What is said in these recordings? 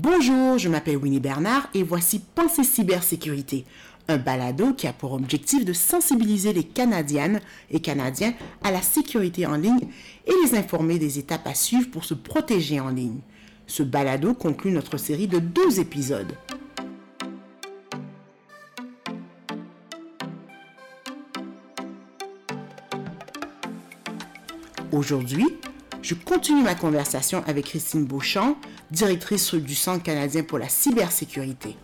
Bonjour, je m'appelle Winnie Bernard et voici Pensée Cybersécurité, un balado qui a pour objectif de sensibiliser les Canadiennes et Canadiens à la sécurité en ligne et les informer des étapes à suivre pour se protéger en ligne. Ce balado conclut notre série de deux épisodes. Aujourd'hui, je continue ma conversation avec Christine Beauchamp, directrice du Centre canadien pour la cybersécurité.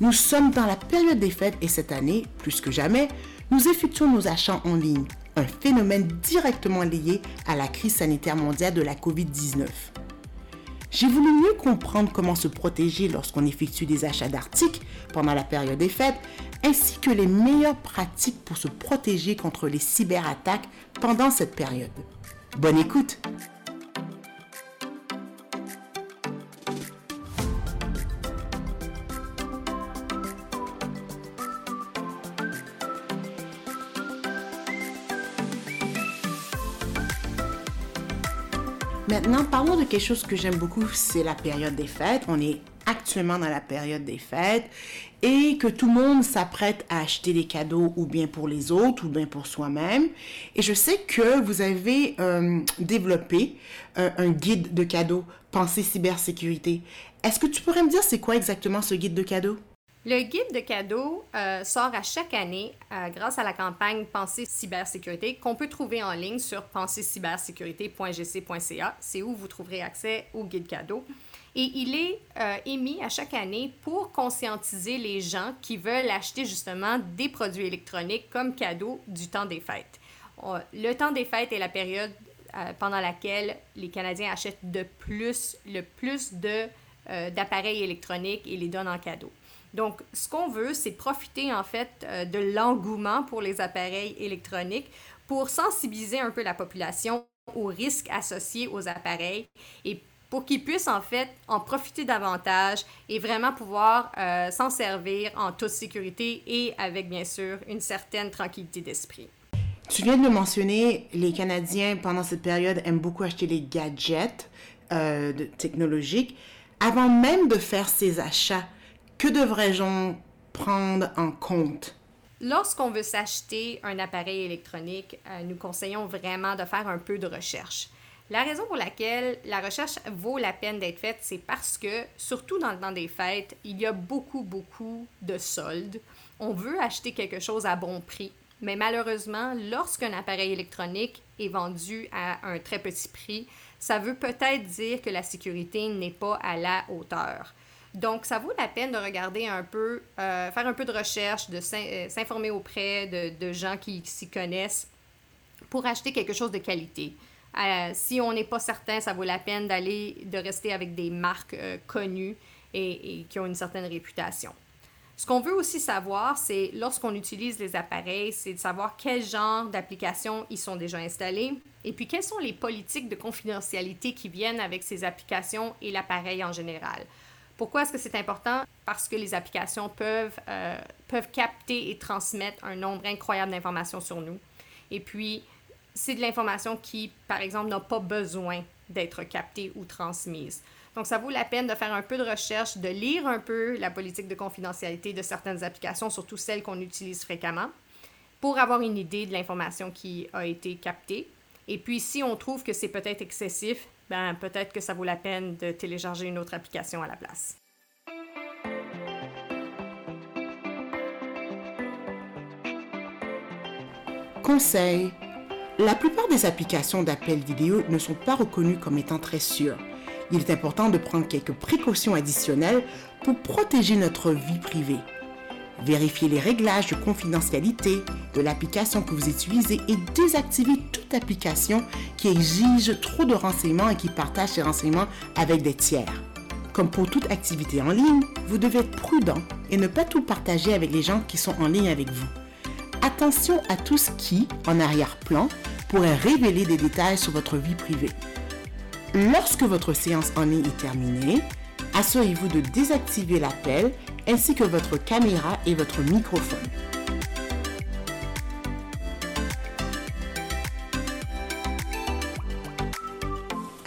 Nous sommes dans la période des fêtes et cette année, plus que jamais, nous effectuons nos achats en ligne, un phénomène directement lié à la crise sanitaire mondiale de la COVID-19. J'ai voulu mieux comprendre comment se protéger lorsqu'on effectue des achats d'articles pendant la période des fêtes, ainsi que les meilleures pratiques pour se protéger contre les cyberattaques pendant cette période. Bonne écoute Maintenant, parlons de quelque chose que j'aime beaucoup, c'est la période des fêtes. On est actuellement dans la période des fêtes et que tout le monde s'apprête à acheter des cadeaux ou bien pour les autres ou bien pour soi-même. Et je sais que vous avez euh, développé euh, un guide de cadeaux Pensée cybersécurité. Est-ce que tu pourrais me dire c'est quoi exactement ce guide de cadeaux? Le guide de cadeaux euh, sort à chaque année grâce à la campagne Pensée cybersécurité qu'on peut trouver en ligne sur pensée-cybersécurité.gc.ca. C'est où vous trouverez accès au guide cadeau et il est euh, émis à chaque année pour conscientiser les gens qui veulent acheter justement des produits électroniques comme cadeau du temps des fêtes. Le temps des fêtes est la période euh, pendant laquelle les Canadiens achètent de plus, le plus de, euh, d'appareils électroniques et les donnent en cadeau. Donc, ce qu'on veut, c'est profiter en fait de l'engouement pour les appareils électroniques pour sensibiliser un peu la population aux risques associés aux appareils et pour qu'ils puissent en fait en profiter davantage et vraiment pouvoir euh, s'en servir en toute sécurité et avec bien sûr une certaine tranquillité d'esprit. Tu viens de le mentionner, les Canadiens pendant cette période aiment beaucoup acheter des gadgets euh, technologiques. Avant même de faire ces achats, que devrais-je prendre en compte? Lorsqu'on veut s'acheter un appareil électronique, euh, nous conseillons vraiment de faire un peu de recherche. La raison pour laquelle la recherche vaut la peine d'être faite, c'est parce que, surtout dans le temps des fêtes, il y a beaucoup, beaucoup de soldes. On veut acheter quelque chose à bon prix, mais malheureusement, lorsqu'un appareil électronique est vendu à un très petit prix, ça veut peut-être dire que la sécurité n'est pas à la hauteur. Donc, ça vaut la peine de regarder un peu, euh, faire un peu de recherche, de euh, s'informer auprès de, de gens qui s'y connaissent pour acheter quelque chose de qualité. Euh, si on n'est pas certain, ça vaut la peine d'aller, de rester avec des marques euh, connues et, qui ont une certaine réputation. Ce qu'on veut aussi savoir, c'est lorsqu'on utilise les appareils, c'est de savoir quel genre d'applications ils sont déjà installés et puis quelles sont les politiques de confidentialité qui viennent avec ces applications et l'appareil en général. Pourquoi est-ce que c'est important? Parce que les applications peuvent, euh, peuvent capter et transmettre un nombre incroyable d'informations sur nous. Et puis, c'est de l'information qui, par exemple, n'a pas besoin d'être captée ou transmise. Donc, ça vaut la peine de faire un peu de recherche, de lire un peu la politique de confidentialité de certaines applications, surtout celles qu'on utilise fréquemment, pour avoir une idée de l'information qui a été captée. Et puis, si on trouve que c'est peut-être excessif, ben, peut-être que ça vaut la peine de télécharger une autre application à la place. Conseil la plupart des applications d'appel vidéo ne sont pas reconnues comme étant très sûres. Il est important de prendre quelques précautions additionnelles pour protéger notre vie privée. Vérifiez les réglages de confidentialité de l'application que vous utilisez et désactivez toute application qui exige trop de renseignements et qui partage ces renseignements avec des tiers. Comme pour toute activité en ligne, vous devez être prudent et ne pas tout partager avec les gens qui sont en ligne avec vous. Attention à tout ce qui, en arrière-plan, pourrait révéler des détails sur votre vie privée. Lorsque votre séance en ligne est terminée, assurez-vous de désactiver l'appel ainsi que votre caméra et votre microphone.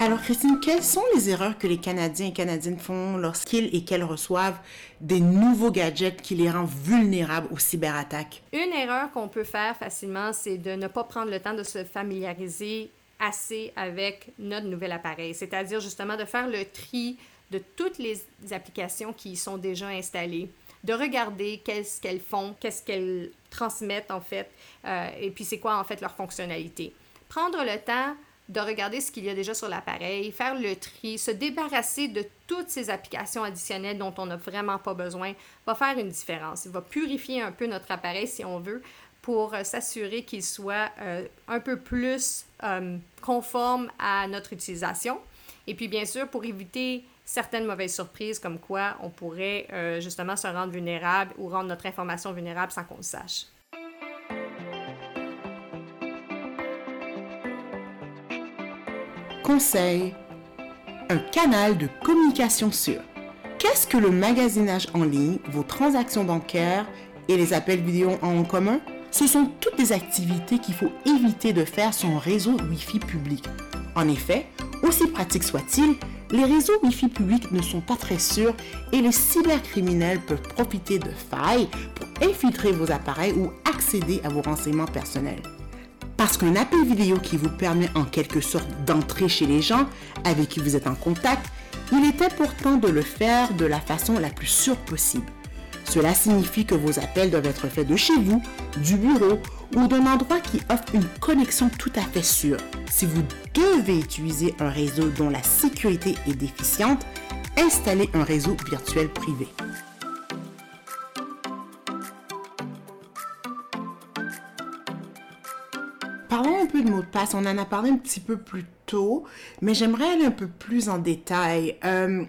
Alors Christine, quelles sont les erreurs que les Canadiens et Canadiennes font lorsqu'ils et qu'elles reçoivent des nouveaux gadgets qui les rendent vulnérables aux cyberattaques? Une erreur qu'on peut faire facilement, c'est de ne pas prendre le temps de se familiariser assez avec notre nouvel appareil, c'est-à-dire justement de faire le tri de toutes les applications qui y sont déjà installées, de regarder qu'est-ce qu'elles font, qu'est-ce qu'elles transmettent en fait, euh, et puis c'est quoi en fait leur fonctionnalité. Prendre le temps de regarder ce qu'il y a déjà sur l'appareil, faire le tri, se débarrasser de toutes ces applications additionnelles dont on n'a vraiment pas besoin, va faire une différence. Il va purifier un peu notre appareil si on veut pour euh, s'assurer qu'il soit euh, un peu plus conforme à notre utilisation. Et puis bien sûr, pour éviter certaines mauvaises surprises comme quoi on pourrait euh, justement se rendre vulnérable ou rendre notre information vulnérable sans qu'on le sache. Conseil. Un canal de communication sûr. Qu'est-ce que le magasinage en ligne, vos transactions bancaires et les appels vidéo en commun? Ce sont toutes des activités qu'il faut éviter de faire sur un réseau Wi-Fi public. En effet, aussi pratique soit-il, les réseaux Wi-Fi publics ne sont pas très sûrs et les cybercriminels peuvent profiter de failles pour infiltrer vos appareils ou accéder à vos renseignements personnels. Parce qu'un appel vidéo qui vous permet en quelque sorte d'entrer chez les gens avec qui vous êtes en contact, il est important de le faire de la façon la plus sûre possible. Cela signifie que vos appels doivent être faits de chez vous, du bureau ou d'un endroit qui offre une connexion tout à fait sûre. Si vous devez utiliser un réseau dont la sécurité est déficiente, installez un réseau virtuel privé. Parlons un peu de mots de passe. On en a parlé un petit peu plus tôt, mais j'aimerais aller un peu plus en détail. Euh,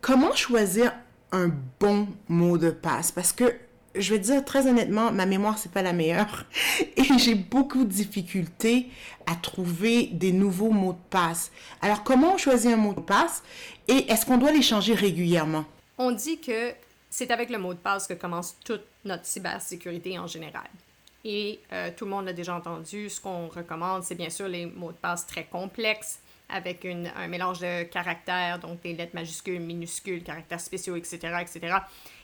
comment choisir un bon mot de passe? Parce que je vais dire très honnêtement, ma mémoire, c'est pas la meilleure. Et j'ai beaucoup de difficultés à trouver des nouveaux mots de passe. Alors, comment on choisit un mot de passe? Et est-ce qu'on doit les changer régulièrement? On dit que c'est avec le mot de passe que commence toute notre cybersécurité en général. Et euh, tout le monde l'a déjà entendu. Ce qu'on recommande, c'est bien sûr les mots de passe très complexes avec un mélange de caractères, donc des lettres majuscules, minuscules, caractères spéciaux, etc., etc.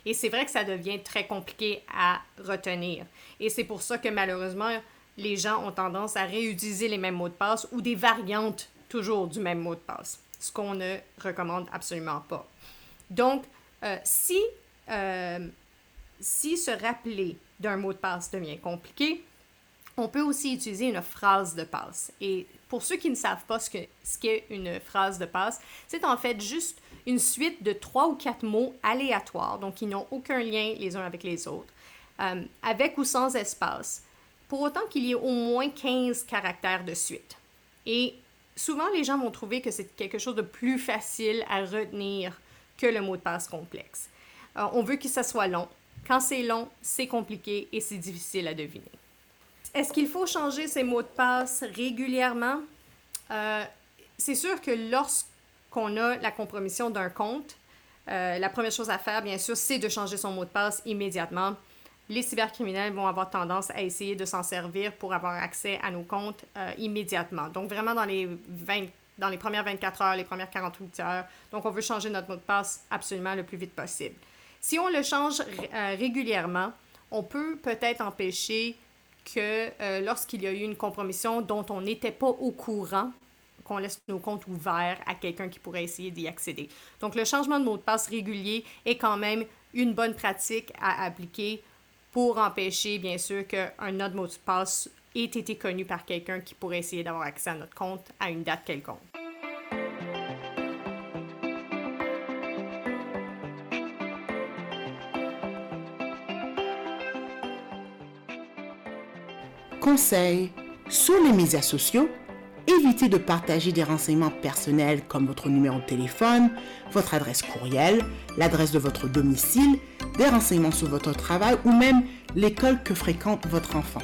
Et c'est vrai que ça devient très compliqué à retenir. Et c'est pour ça que malheureusement, les gens ont tendance à réutiliser les mêmes mots de passe ou des variantes toujours du même mot de passe, ce qu'on ne recommande absolument pas. Donc, euh, si, euh, si se rappeler d'un mot de passe devient compliqué, on peut aussi utiliser une phrase de passe. Et pour ceux qui ne savent pas ce qu'est ce une phrase de passe, c'est en fait juste une suite de trois ou quatre mots aléatoires, donc qui n'ont aucun lien les uns avec les autres, euh, avec ou sans espace, pour autant qu'il y ait au moins 15 caractères de suite. Et souvent, les gens vont trouver que c'est quelque chose de plus facile à retenir que le mot de passe complexe. Euh, on veut que ça soit long. Quand c'est long, c'est compliqué et c'est difficile à deviner. Est-ce qu'il faut changer ses mots de passe régulièrement? Euh, c'est sûr que lorsqu'on a la compromission d'un compte, euh, la première chose à faire, bien sûr, c'est de changer son mot de passe immédiatement. Les cybercriminels vont avoir tendance à essayer de s'en servir pour avoir accès à nos comptes euh, immédiatement. Donc, vraiment dans les, 20, dans les premières 24 heures, les premières 48 heures. Donc, on veut changer notre mot de passe absolument le plus vite possible. Si on le change régulièrement, on peut peut-être empêcher que euh, lorsqu'il y a eu une compromission dont on n'était pas au courant, qu'on laisse nos comptes ouverts à quelqu'un qui pourrait essayer d'y accéder. Donc, le changement de mot de passe régulier est quand même une bonne pratique à appliquer pour empêcher, bien sûr, qu'un autre mot de passe ait été connu par quelqu'un qui pourrait essayer d'avoir accès à notre compte à une date quelconque. Conseil sur les médias sociaux, évitez de partager des renseignements personnels comme votre numéro de téléphone, votre adresse courriel, l'adresse de votre domicile, des renseignements sur votre travail ou même l'école que fréquente votre enfant.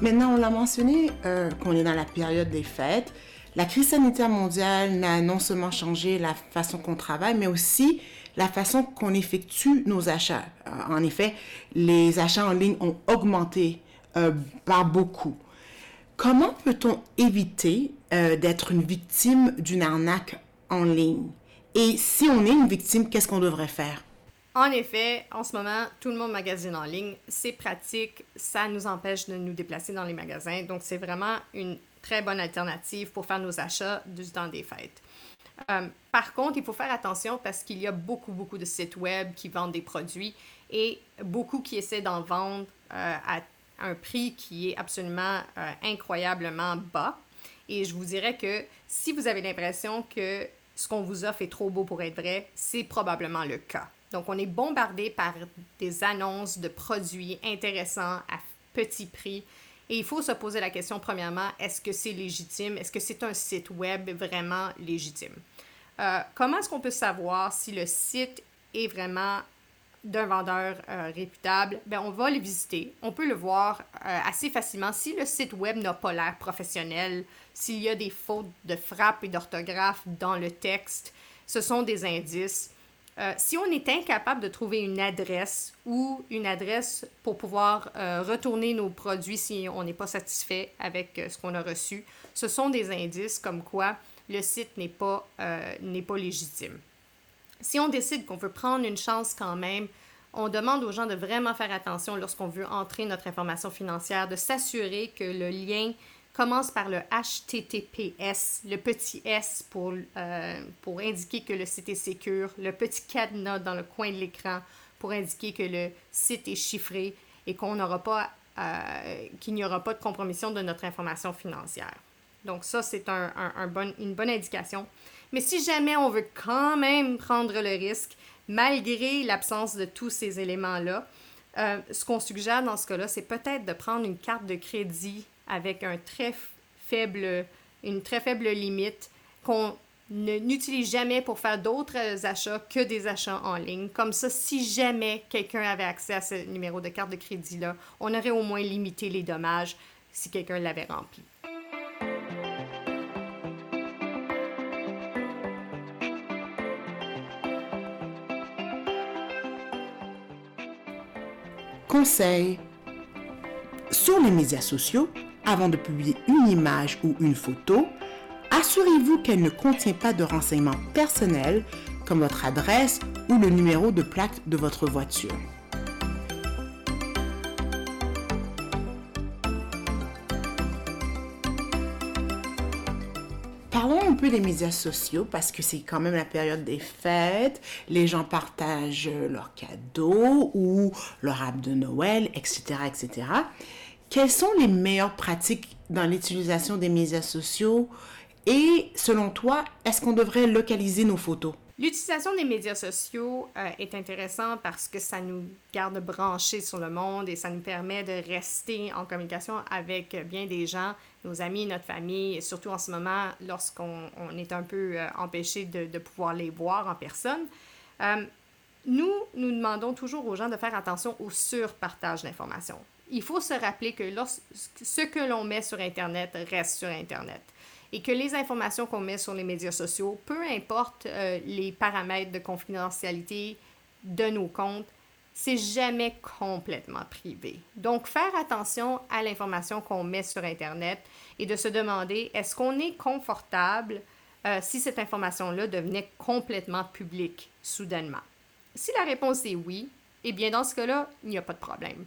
Maintenant, on l'a mentionné euh, qu'on est dans la période des fêtes. La crise sanitaire mondiale n'a non seulement changé la façon qu'on travaille, mais aussi la façon qu'on effectue nos achats. En effet, les achats en ligne ont augmenté euh, par beaucoup. Comment peut-on éviter euh, d'être une victime d'une arnaque en ligne? Et si on est une victime, qu'est-ce qu'on devrait faire? En effet, en ce moment, tout le monde magasine en ligne. C'est pratique, ça nous empêche de nous déplacer dans les magasins. Donc, c'est vraiment une très bonne alternative pour faire nos achats du des fêtes. Euh, par contre, il faut faire attention parce qu'il y a beaucoup, beaucoup de sites web qui vendent des produits et beaucoup qui essaient d'en vendre euh, à un prix qui est absolument euh, incroyablement bas. Et je vous dirais que si vous avez l'impression que ce qu'on vous offre est trop beau pour être vrai, c'est probablement le cas. Donc, on est bombardé par des annonces de produits intéressants à petit prix. Et il faut se poser la question, premièrement, est-ce que c'est légitime? Est-ce que c'est un site web vraiment légitime? Euh, comment est-ce qu'on peut savoir si le site est vraiment d'un vendeur euh, réputable? Bien, on va le visiter. On peut le voir euh, assez facilement. Si le site web n'a pas l'air professionnel, s'il y a des fautes de frappe et d'orthographe dans le texte, ce sont des indices. Euh, si on est incapable de trouver une adresse ou une adresse pour pouvoir euh, retourner nos produits si on n'est pas satisfait avec euh, ce qu'on a reçu, ce sont des indices comme quoi le site n'est pas, pas légitime. Si on décide qu'on veut prendre une chance quand même, on demande aux gens de vraiment faire attention lorsqu'on veut entrer notre information financière, de s'assurer que le lien commence par le HTTPS, le petit S pour, euh, pour indiquer que le site est sécure, le petit cadenas dans le coin de l'écran pour indiquer que le site est chiffré et qu'on n'aura pas, euh, qu'il n'y aura pas de compromission de notre information financière. Donc ça, c'est un, une bonne indication. Mais si jamais on veut quand même prendre le risque, malgré l'absence de tous ces éléments-là, euh, ce qu'on suggère dans ce cas-là, c'est peut-être de prendre une carte de crédit avec faible, une très faible limite qu'on n'utilise jamais pour faire d'autres achats que des achats en ligne. Comme ça, si jamais quelqu'un avait accès à ce numéro de carte de crédit-là, on aurait au moins limité les dommages si quelqu'un l'avait rempli. Conseil. Sur les médias sociaux, avant de publier une image ou une photo, assurez-vous qu'elle ne contient pas de renseignements personnels comme votre adresse ou le numéro de plaque de votre voiture. Parlons un peu des médias sociaux parce que c'est quand même la période des fêtes. Les gens partagent leurs cadeaux ou leur app de Noël, etc., etc. Quelles sont les meilleures pratiques dans l'utilisation des médias sociaux? Et selon toi, est-ce qu'on devrait localiser nos photos? L'utilisation des médias sociaux euh, est intéressante parce que ça nous garde branchés sur le monde et ça nous permet de rester en communication avec bien des gens, nos amis, notre famille, et surtout en ce moment lorsqu'on est un peu euh, empêché de, pouvoir les voir en personne. Euh, nous, nous demandons toujours aux gens de faire attention au surpartage d'informations il faut se rappeler que ce que l'on met sur Internet reste sur Internet et que les informations qu'on met sur les médias sociaux, peu importe euh, les paramètres de confidentialité de nos comptes, c'est jamais complètement privé. Donc, faire attention à l'information qu'on met sur Internet et de se demander est-ce qu'on est confortable euh, si cette information-là devenait complètement publique soudainement? Si la réponse est oui, eh bien, dans ce cas-là, il n'y a pas de problème.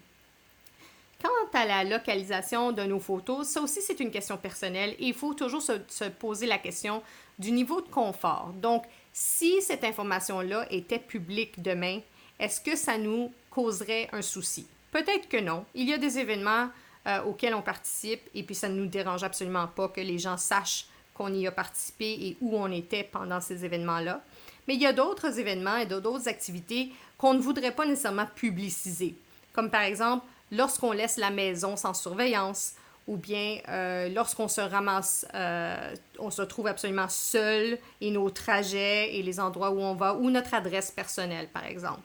Quant à la localisation de nos photos, ça aussi c'est une question personnelle et il faut toujours se, poser la question du niveau de confort. Donc, si cette information-là était publique demain, est-ce que ça nous causerait un souci? Peut-être que non. Il y a des événements euh, auxquels on participe et puis ça ne nous dérange absolument pas que les gens sachent qu'on y a participé et où on était pendant ces événements-là. Mais il y a d'autres événements et d'autres activités qu'on ne voudrait pas nécessairement publiciser. Comme par exemple, lorsqu'on laisse la maison sans surveillance ou bien euh, lorsqu'on se ramasse, euh, on se trouve absolument seul et nos trajets et les endroits où on va ou notre adresse personnelle, par exemple.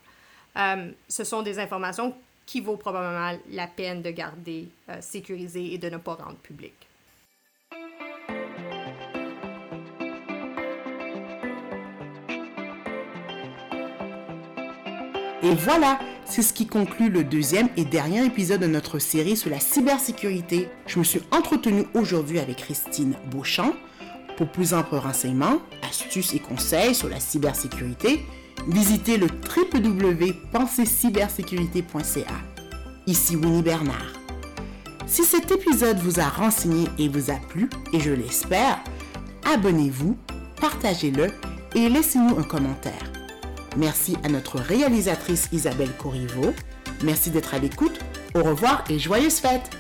Euh, ce sont des informations qui vaut probablement la peine de garder sécurisées et de ne pas rendre publiques. Et voilà, c'est ce qui conclut le deuxième et dernier épisode de notre série sur la cybersécurité. Je me suis entretenue aujourd'hui avec Christine Beauchamp. Pour plus amples renseignements, astuces et conseils sur la cybersécurité, visitez le www.pensercybersécurité.ca. Ici Winnie Bernard. Si cet épisode vous a renseigné et vous a plu, et je l'espère, abonnez-vous, partagez-le et laissez-nous un commentaire. Merci à notre réalisatrice Isabelle Corriveau. Merci d'être à l'écoute. Au revoir et joyeuses fêtes